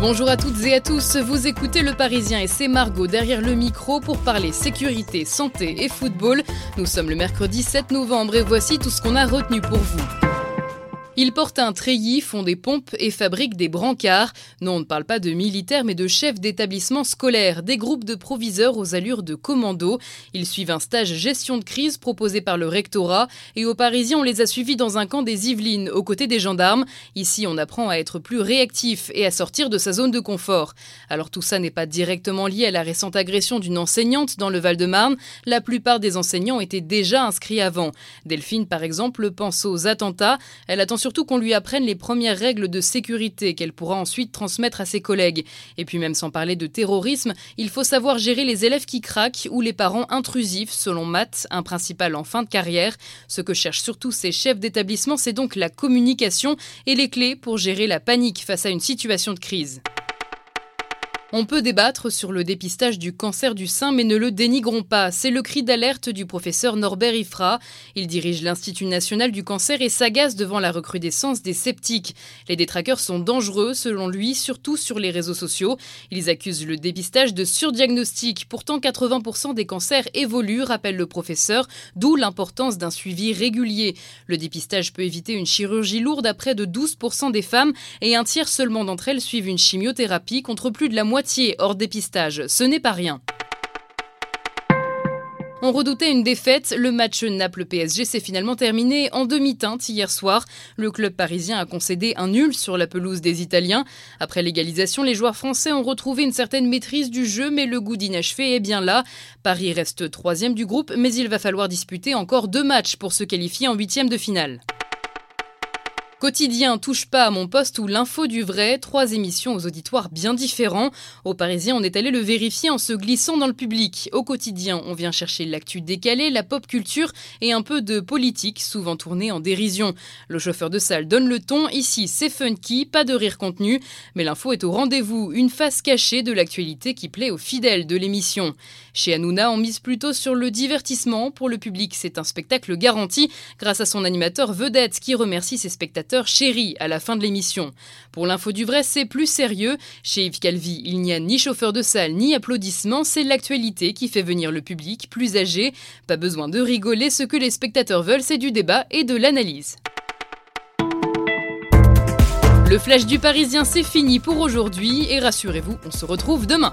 Bonjour à toutes et à tous, vous écoutez Le Parisien et c'est Margot derrière le micro pour parler sécurité, santé et football. Nous sommes le mercredi 7 novembre et voici tout ce qu'on a retenu pour vous. Ils portent un treillis, font des pompes et fabriquent des brancards. Non, on ne parle pas de militaires, mais de chefs d'établissements scolaires, des groupes de proviseurs aux allures de commando. Ils suivent un stage gestion de crise proposé par le rectorat. Et aux Parisiens, on les a suivis dans un camp des Yvelines, aux côtés des gendarmes. Ici, on apprend à être plus réactif et à sortir de sa zone de confort. Alors tout ça n'est pas directement lié à la récente agression d'une enseignante dans le Val-de-Marne. La plupart des enseignants étaient déjà inscrits avant. Delphine, par exemple, pense aux attentats. Elle attend surtout qu'on lui apprenne les premières règles de sécurité qu'elle pourra ensuite transmettre à ses collègues. Et puis même sans parler de terrorisme, il faut savoir gérer les élèves qui craquent ou les parents intrusifs, selon Matt, un principal en fin de carrière. Ce que cherchent surtout ces chefs d'établissement, c'est donc la communication et les clés pour gérer la panique face à une situation de crise. On peut débattre sur le dépistage du cancer du sein, mais ne le dénigrons pas. C'est le cri d'alerte du professeur Norbert Ifra. Il dirige l'Institut national du cancer et s'agace devant la recrudescence des sceptiques. Les détraqueurs sont dangereux, selon lui, surtout sur les réseaux sociaux. Ils accusent le dépistage de surdiagnostic. Pourtant, 80% des cancers évoluent, rappelle le professeur, d'où l'importance d'un suivi régulier. Le dépistage peut éviter une chirurgie lourde à près de 12% des femmes et un tiers seulement d'entre elles suivent une chimiothérapie contre plus de la moitié hors dépistage. Ce n'est pas rien. On redoutait une défaite. Le match Naples-PSG s'est finalement terminé en demi-teinte hier soir. Le club parisien a concédé un nul sur la pelouse des Italiens. Après l'égalisation, les joueurs français ont retrouvé une certaine maîtrise du jeu, mais le goût d'inachevé est bien là. Paris reste troisième du groupe, mais il va falloir disputer encore deux matchs pour se qualifier en huitième de finale. Quotidien, touche pas à mon poste ou l'info du vrai, trois émissions aux auditoires bien différents. Au Parisien, on est allé le vérifier en se glissant dans le public. Au quotidien, on vient chercher l'actu décalée, la pop culture et un peu de politique, souvent tournée en dérision. Le chauffeur de salle donne le ton, ici c'est funky, pas de rire contenu, mais l'info est au rendez-vous, une face cachée de l'actualité qui plaît aux fidèles de l'émission. Chez Hanouna, on mise plutôt sur le divertissement. Pour le public, c'est un spectacle garanti grâce à son animateur vedette qui remercie ses spectateurs chéri à la fin de l'émission. Pour l'info du vrai, c'est plus sérieux. Chez Yves Calvi, il n'y a ni chauffeur de salle ni applaudissements, c'est l'actualité qui fait venir le public plus âgé. Pas besoin de rigoler, ce que les spectateurs veulent, c'est du débat et de l'analyse. Le flash du Parisien, c'est fini pour aujourd'hui et rassurez-vous, on se retrouve demain.